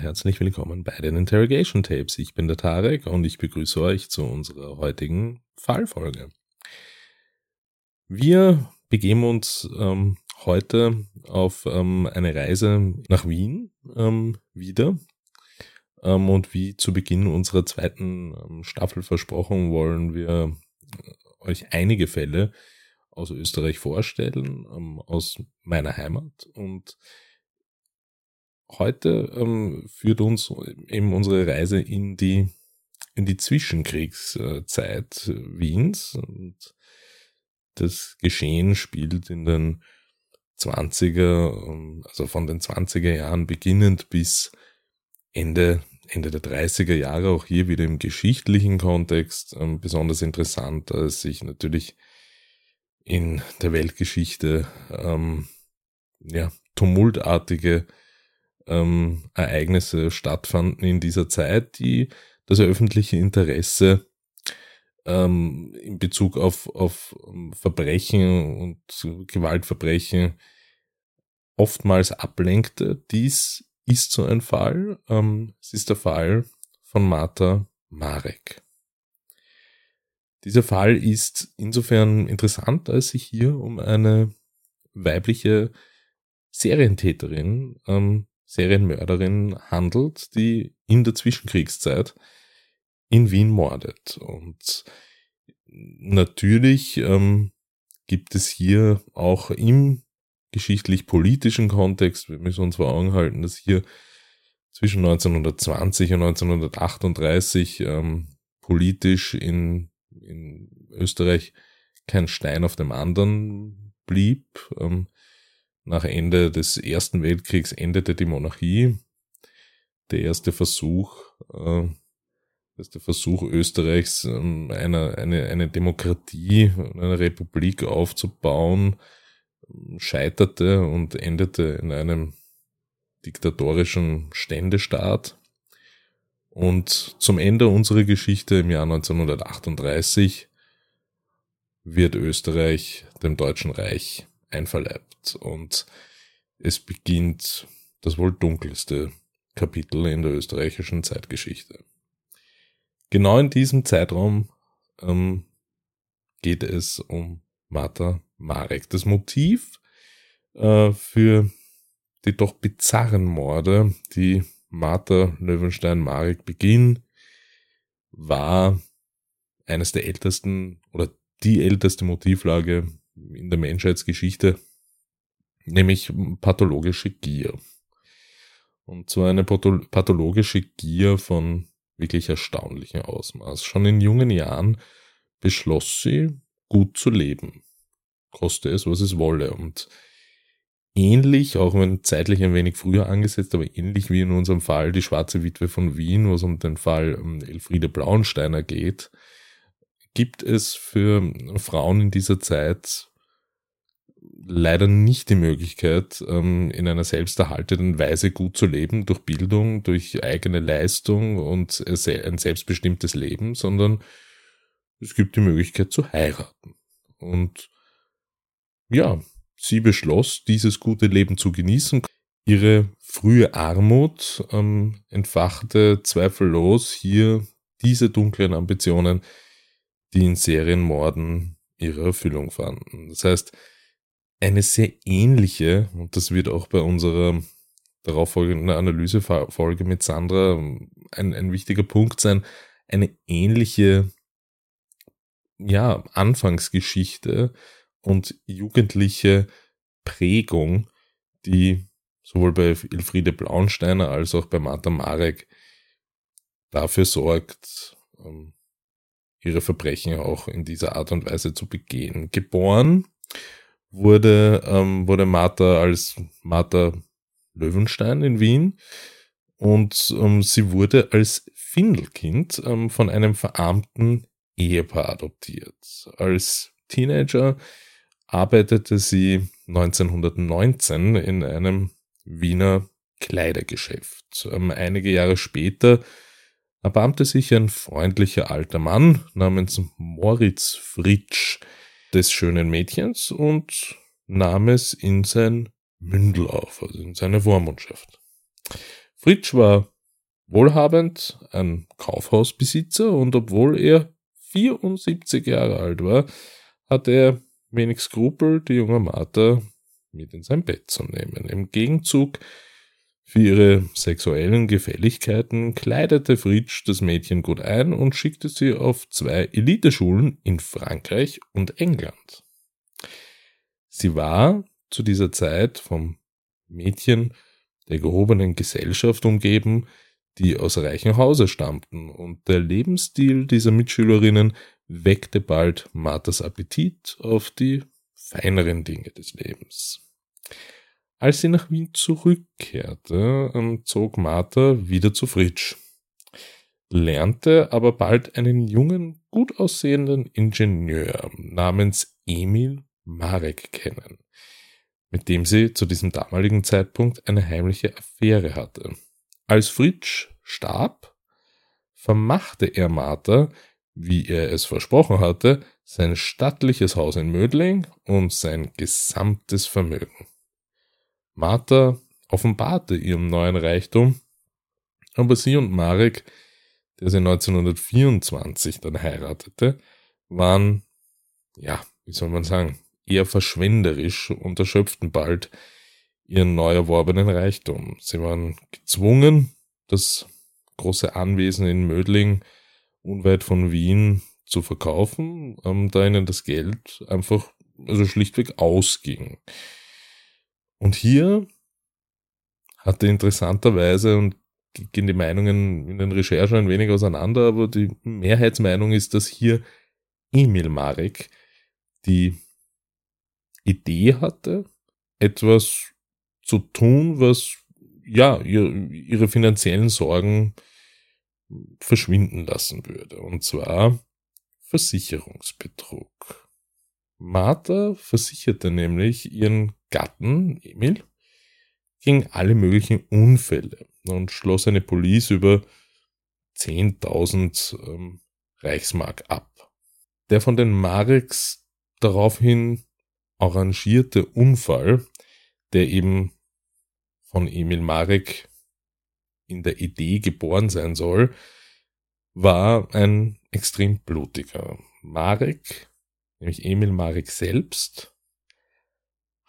Herzlich willkommen bei den Interrogation Tapes. Ich bin der Tarek und ich begrüße euch zu unserer heutigen Fallfolge. Wir begeben uns ähm, heute auf ähm, eine Reise nach Wien ähm, wieder. Ähm, und wie zu Beginn unserer zweiten ähm, Staffel versprochen, wollen wir euch einige Fälle aus Österreich vorstellen, ähm, aus meiner Heimat und heute ähm, führt uns eben unsere Reise in die, in die Zwischenkriegszeit Wiens. Und das Geschehen spielt in den 20er, ähm, also von den 20er Jahren beginnend bis Ende, Ende der 30er Jahre, auch hier wieder im geschichtlichen Kontext, ähm, besonders interessant, als sich natürlich in der Weltgeschichte ähm, ja, tumultartige ähm, Ereignisse stattfanden in dieser Zeit, die das öffentliche Interesse ähm, in Bezug auf, auf ähm, Verbrechen und Gewaltverbrechen oftmals ablenkte. Dies ist so ein Fall. Ähm, es ist der Fall von Martha Marek. Dieser Fall ist insofern interessant, als sich hier um eine weibliche Serientäterin ähm, Serienmörderin handelt, die in der Zwischenkriegszeit in Wien mordet. Und natürlich ähm, gibt es hier auch im geschichtlich-politischen Kontext, wir müssen uns vor Augen halten, dass hier zwischen 1920 und 1938 ähm, politisch in, in Österreich kein Stein auf dem anderen blieb. Ähm, nach Ende des Ersten Weltkriegs endete die Monarchie. Der erste Versuch, äh, der Versuch Österreichs, ähm, eine, eine, eine Demokratie, eine Republik aufzubauen, scheiterte und endete in einem diktatorischen Ständestaat. Und zum Ende unserer Geschichte im Jahr 1938 wird Österreich dem Deutschen Reich einverleibt. Und es beginnt das wohl dunkelste Kapitel in der österreichischen Zeitgeschichte. Genau in diesem Zeitraum ähm, geht es um Martha Marek. Das Motiv äh, für die doch bizarren Morde, die Martha Löwenstein-Marek beging, war eines der ältesten oder die älteste Motivlage in der Menschheitsgeschichte, nämlich pathologische Gier. Und zwar eine pathologische Gier von wirklich erstaunlichem Ausmaß. Schon in jungen Jahren beschloss sie, gut zu leben. Koste es, was es wolle. Und ähnlich, auch wenn zeitlich ein wenig früher angesetzt, aber ähnlich wie in unserem Fall die Schwarze Witwe von Wien, wo es um den Fall Elfriede Blauensteiner geht, gibt es für Frauen in dieser Zeit leider nicht die Möglichkeit, ähm, in einer selbsterhaltenden Weise gut zu leben, durch Bildung, durch eigene Leistung und ein selbstbestimmtes Leben, sondern es gibt die Möglichkeit zu heiraten. Und ja, sie beschloss, dieses gute Leben zu genießen. Ihre frühe Armut ähm, entfachte zweifellos hier diese dunklen Ambitionen, die in Serienmorden ihre Erfüllung fanden. Das heißt, eine sehr ähnliche, und das wird auch bei unserer darauffolgenden Analysefolge mit Sandra ein, ein wichtiger Punkt sein, eine ähnliche ja, Anfangsgeschichte und jugendliche Prägung, die sowohl bei Elfriede Blaunsteiner als auch bei Martha Marek dafür sorgt, ähm, ihre Verbrechen auch in dieser Art und Weise zu begehen. Geboren wurde, ähm, wurde Martha als Martha Löwenstein in Wien und ähm, sie wurde als Findelkind ähm, von einem verarmten Ehepaar adoptiert. Als Teenager arbeitete sie 1919 in einem Wiener Kleidergeschäft. Ähm, einige Jahre später erbarmte sich ein freundlicher alter Mann namens Moritz Fritsch des schönen Mädchens und nahm es in sein Mündel auf, also in seine Vormundschaft. Fritsch war wohlhabend, ein Kaufhausbesitzer und obwohl er 74 Jahre alt war, hatte er wenig Skrupel, die junge Martha mit in sein Bett zu nehmen. Im Gegenzug für ihre sexuellen Gefälligkeiten kleidete Fritsch das Mädchen gut ein und schickte sie auf zwei Eliteschulen in Frankreich und England. Sie war zu dieser Zeit vom Mädchen der gehobenen Gesellschaft umgeben, die aus reichem Hause stammten, und der Lebensstil dieser Mitschülerinnen weckte bald Marthas Appetit auf die feineren Dinge des Lebens. Als sie nach Wien zurückkehrte, ähm, zog Martha wieder zu Fritsch, lernte aber bald einen jungen, gut aussehenden Ingenieur namens Emil Marek kennen, mit dem sie zu diesem damaligen Zeitpunkt eine heimliche Affäre hatte. Als Fritsch starb, vermachte er Martha, wie er es versprochen hatte, sein stattliches Haus in Mödling und sein gesamtes Vermögen. Martha offenbarte ihrem neuen Reichtum, aber sie und Marek, der sie 1924 dann heiratete, waren, ja, wie soll man sagen, eher verschwenderisch und erschöpften bald ihren neu erworbenen Reichtum. Sie waren gezwungen, das große Anwesen in Mödling unweit von Wien zu verkaufen, ähm, da ihnen das Geld einfach also schlichtweg ausging. Und hier hatte interessanterweise und gehen die Meinungen in den Recherchen ein wenig auseinander, aber die Mehrheitsmeinung ist, dass hier Emil Marek die Idee hatte, etwas zu tun, was ja ihre finanziellen Sorgen verschwinden lassen würde. Und zwar Versicherungsbetrug. Martha versicherte nämlich ihren Gatten, Emil, gegen alle möglichen Unfälle und schloss eine Police über 10.000 ähm, Reichsmark ab. Der von den Mareks daraufhin arrangierte Unfall, der eben von Emil Marek in der Idee geboren sein soll, war ein extrem blutiger. Marek, nämlich Emil Marek selbst,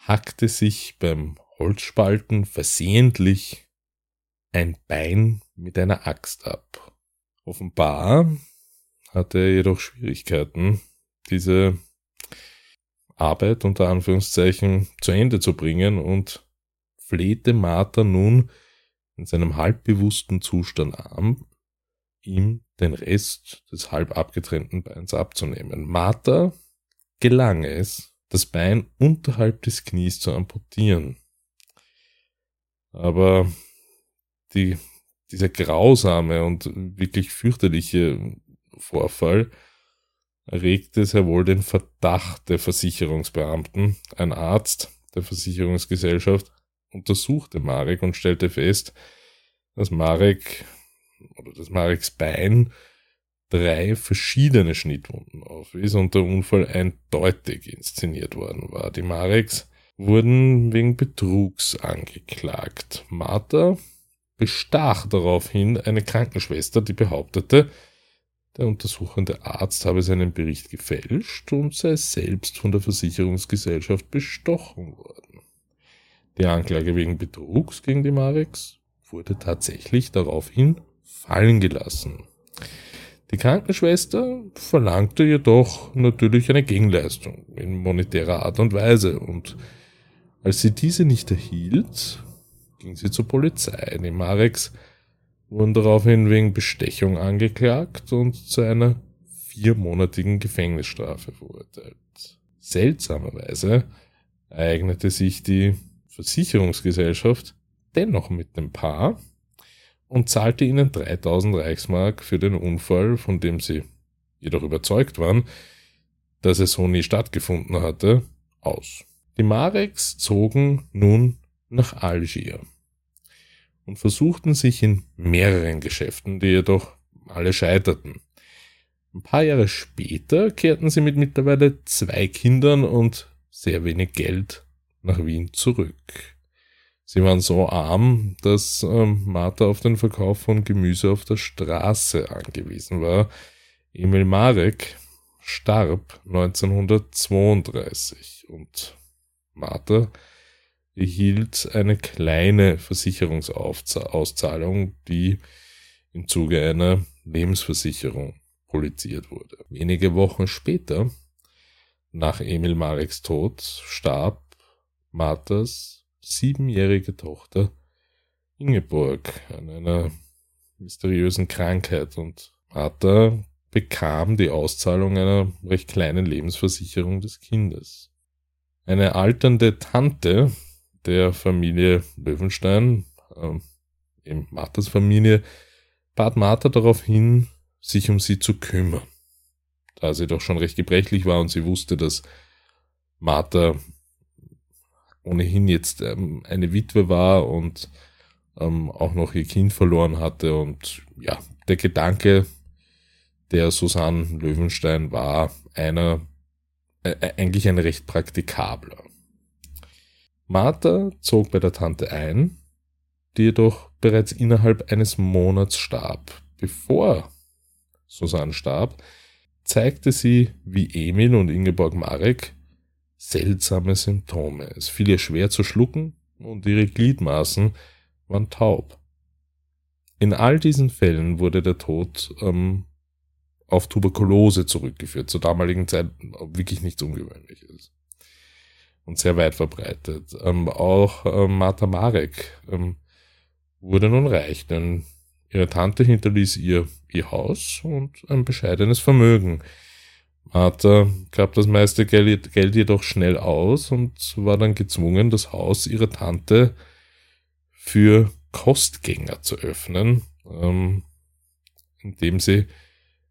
hackte sich beim Holzspalten versehentlich ein Bein mit einer Axt ab. Offenbar hatte er jedoch Schwierigkeiten, diese Arbeit unter Anführungszeichen zu Ende zu bringen und flehte Martha nun in seinem halbbewussten Zustand an, ihm den Rest des halb abgetrennten Beins abzunehmen. Martha gelang es, das Bein unterhalb des Knies zu amputieren. Aber die, dieser grausame und wirklich fürchterliche Vorfall erregte sehr wohl den Verdacht der Versicherungsbeamten. Ein Arzt der Versicherungsgesellschaft untersuchte Marek und stellte fest, dass Marek oder dass Mareks Bein drei verschiedene Schnittwunden aufwies und der Unfall eindeutig inszeniert worden war. Die Mareks wurden wegen Betrugs angeklagt. Martha bestach daraufhin eine Krankenschwester, die behauptete, der untersuchende Arzt habe seinen Bericht gefälscht und sei selbst von der Versicherungsgesellschaft bestochen worden. Die Anklage wegen Betrugs gegen die Mareks wurde tatsächlich daraufhin fallen gelassen. Die Krankenschwester verlangte jedoch natürlich eine Gegenleistung in monetärer Art und Weise und als sie diese nicht erhielt, ging sie zur Polizei. Die Mareks wurden daraufhin wegen Bestechung angeklagt und zu einer viermonatigen Gefängnisstrafe verurteilt. Seltsamerweise ereignete sich die Versicherungsgesellschaft dennoch mit dem Paar und zahlte ihnen 3000 Reichsmark für den Unfall, von dem sie jedoch überzeugt waren, dass es so nie stattgefunden hatte, aus. Die Mareks zogen nun nach Algier und versuchten sich in mehreren Geschäften, die jedoch alle scheiterten. Ein paar Jahre später kehrten sie mit mittlerweile zwei Kindern und sehr wenig Geld nach Wien zurück. Sie waren so arm, dass ähm, Martha auf den Verkauf von Gemüse auf der Straße angewiesen war. Emil Marek starb 1932 und Martha erhielt eine kleine Versicherungsauszahlung, die im Zuge einer Lebensversicherung politisiert wurde. Wenige Wochen später, nach Emil Mareks Tod, starb Marthas siebenjährige Tochter Ingeborg an einer mysteriösen Krankheit und Martha bekam die Auszahlung einer recht kleinen Lebensversicherung des Kindes. Eine alternde Tante der Familie Löwenstein, äh, eben Marthas Familie, bat Martha darauf hin, sich um sie zu kümmern. Da sie doch schon recht gebrechlich war und sie wusste, dass Martha ohnehin jetzt ähm, eine Witwe war und ähm, auch noch ihr Kind verloren hatte. Und ja, der Gedanke der Susanne Löwenstein war einer, äh, äh eigentlich ein recht praktikabler. Martha zog bei der Tante ein, die jedoch bereits innerhalb eines Monats starb. Bevor Susanne starb, zeigte sie wie Emil und Ingeborg Marek seltsame Symptome. Es fiel ihr schwer zu schlucken und ihre Gliedmaßen waren taub. In all diesen Fällen wurde der Tod ähm, auf Tuberkulose zurückgeführt, zur damaligen Zeit wirklich nichts Ungewöhnliches und sehr weit verbreitet. Ähm, auch ähm, Martha Marek ähm, wurde nun reich, denn ihre Tante hinterließ ihr ihr Haus und ein bescheidenes Vermögen. Martha gab das meiste Geld, jedoch schnell aus und war dann gezwungen, das Haus ihrer Tante für Kostgänger zu öffnen, ähm, indem sie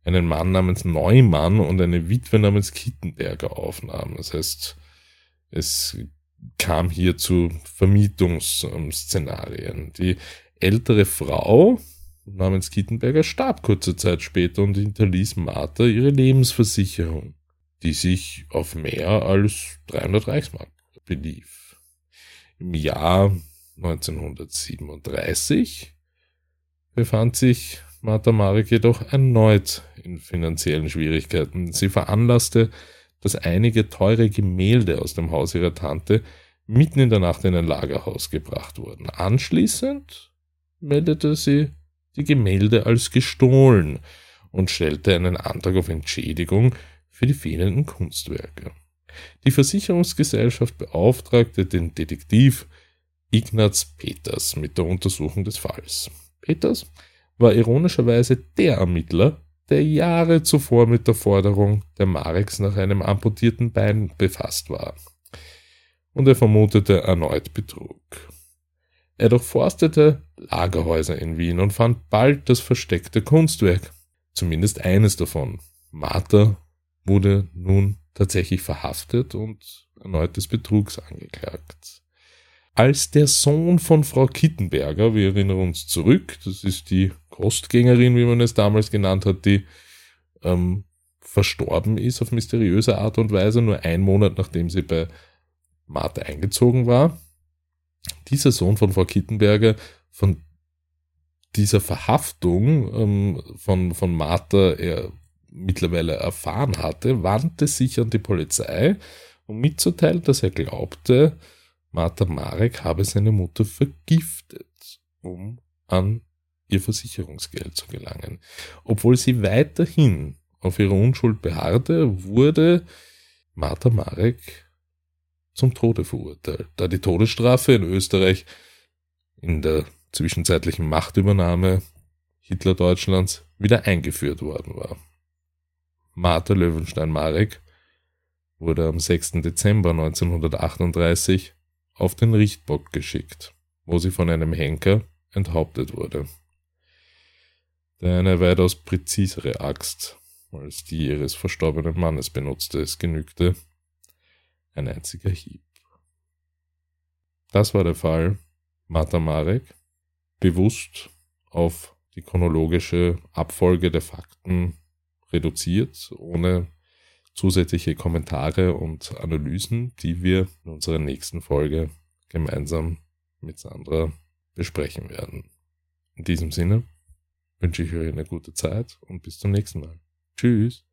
einen Mann namens Neumann und eine Witwe namens Kittenberger aufnahm. Das heißt, es kam hier zu Vermietungsszenarien. Die ältere Frau namens Kittenberger starb kurze Zeit später und hinterließ Martha ihre Lebensversicherung, die sich auf mehr als 300 Reichsmark belief. Im Jahr 1937 befand sich Martha Marek jedoch erneut in finanziellen Schwierigkeiten. Sie veranlasste, dass einige teure Gemälde aus dem Haus ihrer Tante mitten in der Nacht in ein Lagerhaus gebracht wurden. Anschließend meldete sie die Gemälde als gestohlen und stellte einen Antrag auf Entschädigung für die fehlenden Kunstwerke. Die Versicherungsgesellschaft beauftragte den Detektiv Ignaz Peters mit der Untersuchung des Falls. Peters war ironischerweise der Ermittler, der Jahre zuvor mit der Forderung der Mareks nach einem amputierten Bein befasst war. Und er vermutete erneut Betrug. Er durchforstete Lagerhäuser in Wien und fand bald das versteckte Kunstwerk, zumindest eines davon. Martha wurde nun tatsächlich verhaftet und erneut des Betrugs angeklagt. Als der Sohn von Frau Kittenberger, wir erinnern uns zurück, das ist die Kostgängerin, wie man es damals genannt hat, die ähm, verstorben ist auf mysteriöse Art und Weise, nur ein Monat nachdem sie bei Martha eingezogen war dieser Sohn von Frau Kittenberger von dieser Verhaftung ähm, von, von Martha er mittlerweile erfahren hatte, wandte sich an die Polizei, um mitzuteilen, dass er glaubte, Martha Marek habe seine Mutter vergiftet, um an ihr Versicherungsgeld zu gelangen. Obwohl sie weiterhin auf ihre Unschuld beharrte, wurde Martha Marek zum Tode verurteilt, da die Todesstrafe in Österreich in der zwischenzeitlichen Machtübernahme Hitler-Deutschlands wieder eingeführt worden war. Martha Löwenstein-Marek wurde am 6. Dezember 1938 auf den Richtbock geschickt, wo sie von einem Henker enthauptet wurde. Der eine weitaus präzisere Axt als die ihres verstorbenen Mannes benutzte. Es genügte ein einziger Hieb. Das war der Fall Martha Marek, bewusst auf die chronologische Abfolge der Fakten reduziert, ohne zusätzliche Kommentare und Analysen, die wir in unserer nächsten Folge gemeinsam mit Sandra besprechen werden. In diesem Sinne wünsche ich euch eine gute Zeit und bis zum nächsten Mal. Tschüss.